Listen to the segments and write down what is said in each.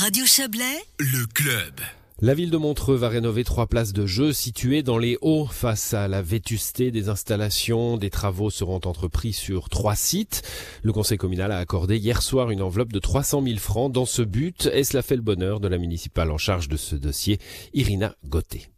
Radio Chablais, le club. La ville de Montreux va rénover trois places de jeu situées dans les hauts face à la vétusté des installations. Des travaux seront entrepris sur trois sites. Le conseil communal a accordé hier soir une enveloppe de 300 000 francs dans ce but et cela fait le bonheur de la municipale en charge de ce dossier, Irina Gauthier.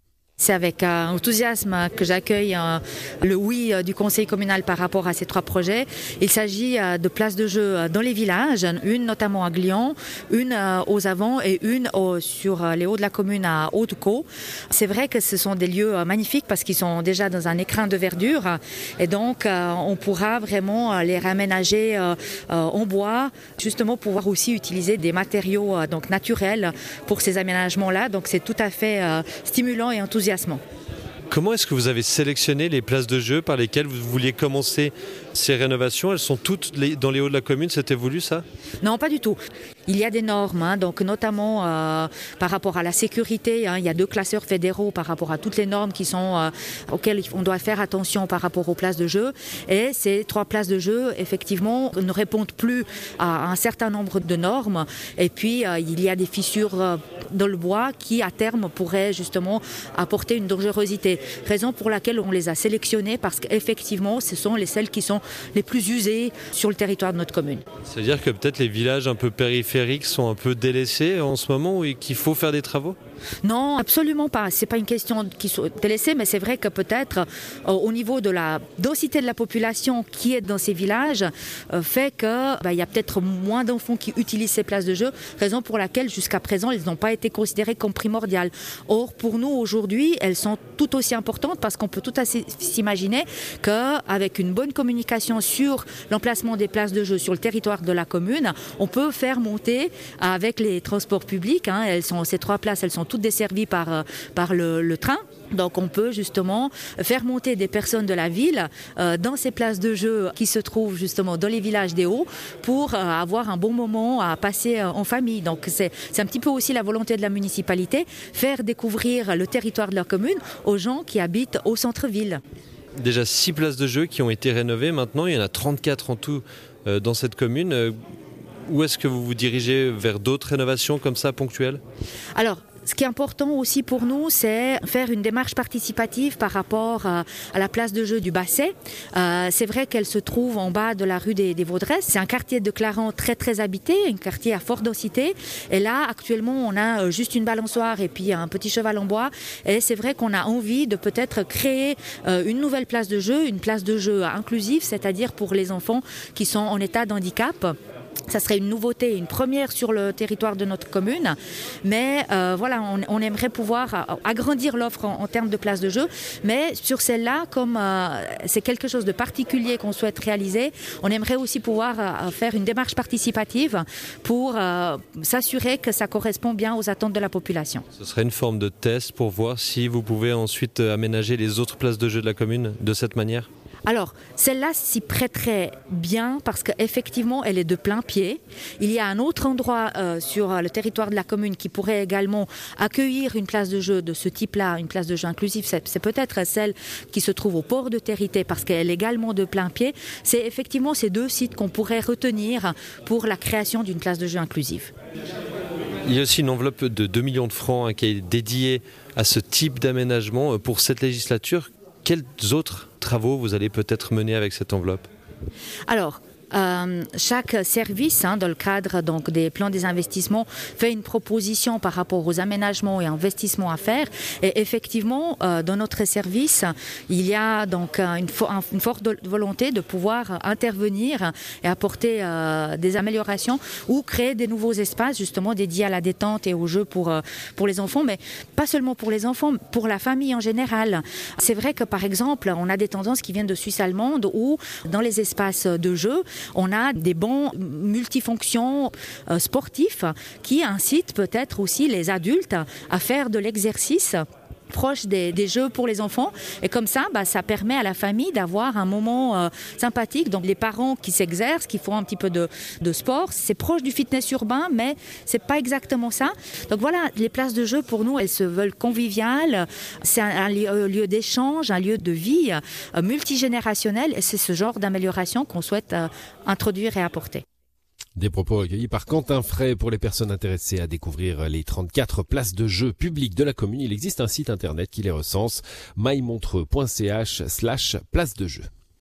C'est avec euh, enthousiasme que j'accueille euh, le oui euh, du conseil communal par rapport à ces trois projets. Il s'agit de places de jeu dans les villages, une notamment à Glion, une aux Avants et une sur les hauts de la commune à Haute-Caux. C'est vrai que ce sont des lieux magnifiques parce qu'ils sont déjà dans un écrin de verdure et donc on pourra vraiment les réaménager en bois, justement pouvoir aussi utiliser des matériaux donc naturels pour ces aménagements-là. Donc c'est tout à fait stimulant et enthousiasmant Comment est-ce que vous avez sélectionné les places de jeu par lesquelles vous vouliez commencer ces rénovations? Elles sont toutes dans les hauts de la commune, c'était voulu ça? Non, pas du tout. Il y a des normes, hein, donc notamment euh, par rapport à la sécurité. Hein, il y a deux classeurs fédéraux par rapport à toutes les normes euh, auxquelles on doit faire attention par rapport aux places de jeu. Et ces trois places de jeu, effectivement, ne répondent plus à un certain nombre de normes. Et puis euh, il y a des fissures dans le bois qui, à terme, pourraient justement apporter une dangerosité. Raison pour laquelle on les a sélectionnées parce qu'effectivement, ce sont les celles qui sont les plus usées sur le territoire de notre commune. C'est-à-dire que peut-être les villages un peu périphériques sont un peu délaissés en ce moment et qu'il faut faire des travaux? Non, absolument pas. C'est pas une question qui soit délaissée, mais c'est vrai que peut-être euh, au niveau de la densité de la population qui est dans ces villages euh, fait que bah, il y a peut-être moins d'enfants qui utilisent ces places de jeu, raison pour laquelle jusqu'à présent elles n'ont pas été considérées comme primordiales. Or pour nous aujourd'hui, elles sont tout aussi importantes parce qu'on peut tout à fait s'imaginer qu'avec une bonne communication sur l'emplacement des places de jeu sur le territoire de la commune, on peut faire monter avec les transports publics. Hein, elles sont ces trois places, elles sont toutes desservies par, euh, par le, train. Donc on peut justement faire monter des personnes de la ville euh, dans ces places de jeu qui se trouvent justement dans les villages des Hauts pour euh, avoir un bon moment à passer en famille. Donc c'est un petit peu aussi la volonté de la municipalité, faire découvrir le territoire de leur commune aux gens qui habitent au centre-ville. Déjà six places de jeu qui ont été rénovées maintenant, il y en a 34 en tout dans cette commune. Où est-ce que vous vous dirigez vers d'autres rénovations comme ça ponctuelles? Alors, ce qui est important aussi pour nous, c'est faire une démarche participative par rapport à, la place de jeu du Basset. Euh, c'est vrai qu'elle se trouve en bas de la rue des, Vaudresses. C'est un quartier de Clarence très très habité, un quartier à forte densité. Et là, actuellement, on a euh, juste une balançoire et puis un petit cheval en bois. Et c'est vrai qu'on a envie de peut-être créer euh, une nouvelle place de jeu, une place de jeu inclusive, c'est-à-dire pour les enfants qui sont en état de handicap. Ça serait une nouveauté, une première sur le territoire de notre commune. Mais euh, voilà, on, aimerait pouvoir euh, agrandir l'offre en, termes de places de jeu. Mais sur celle-là, comme euh, c'est quelque chose de particulier qu'on souhaite réaliser, on aimerait aussi pouvoir faire une démarche participative pour s'assurer que ça correspond bien aux attentes de la population. Ce serait une forme de test pour voir si vous pouvez ensuite aménager les autres places de jeu de la commune de cette manière? Alors, celle-là s'y prêterait bien parce qu'effectivement, elle est de plein pied. Il y a un autre endroit euh, sur le territoire de la commune qui pourrait également accueillir une place de jeu de ce type-là, une place de jeu inclusive. C'est peut-être celle qui se trouve au port de Territé parce qu'elle est également de plein pied. C'est effectivement ces deux sites qu'on pourrait retenir pour la création d'une place de jeu inclusive. Il y a aussi une enveloppe de 2 millions de francs hein, qui est dédiée à ce type d'aménagement euh, pour cette législature. Quels autres vous allez peut-être mener avec cette enveloppe? Euh, chaque service, hein, dans le cadre donc des plans des investissements, fait une proposition par rapport aux aménagements et investissements à faire. Et effectivement, euh, dans notre service, il y a donc une, une, forte volonté de pouvoir intervenir et apporter euh, des améliorations ou créer des nouveaux espaces justement dédiés à la détente et au jeu pour, pour les enfants, mais pas seulement pour les enfants, pour la famille en général. C'est vrai que par exemple, on a des tendances qui viennent de Suisse allemande où dans les espaces de jeu, on a des bons multifonctions euh, sportifs qui incitent peut-être aussi les adultes à faire de l'exercice proche des, jeux pour les enfants. Et comme ça, bah, ça permet à la famille d'avoir un moment euh, sympathique. Donc les parents qui s'exercent, qui font un petit peu de, sport, c'est proche du fitness urbain, mais c'est pas exactement ça. Donc voilà, les places de jeu pour nous, elles se veulent conviviales. C'est un, lieu, d'échange, un lieu de vie euh, multigénérationnel. Et c'est ce genre d'amélioration qu'on souhaite euh, introduire et apporter. Des propos recueillis par Quentin Fray pour les personnes intéressées à découvrir les 34 places de jeux publiques de la commune. Il existe un site internet qui les recense, mymontreux.ch slash place de jeu.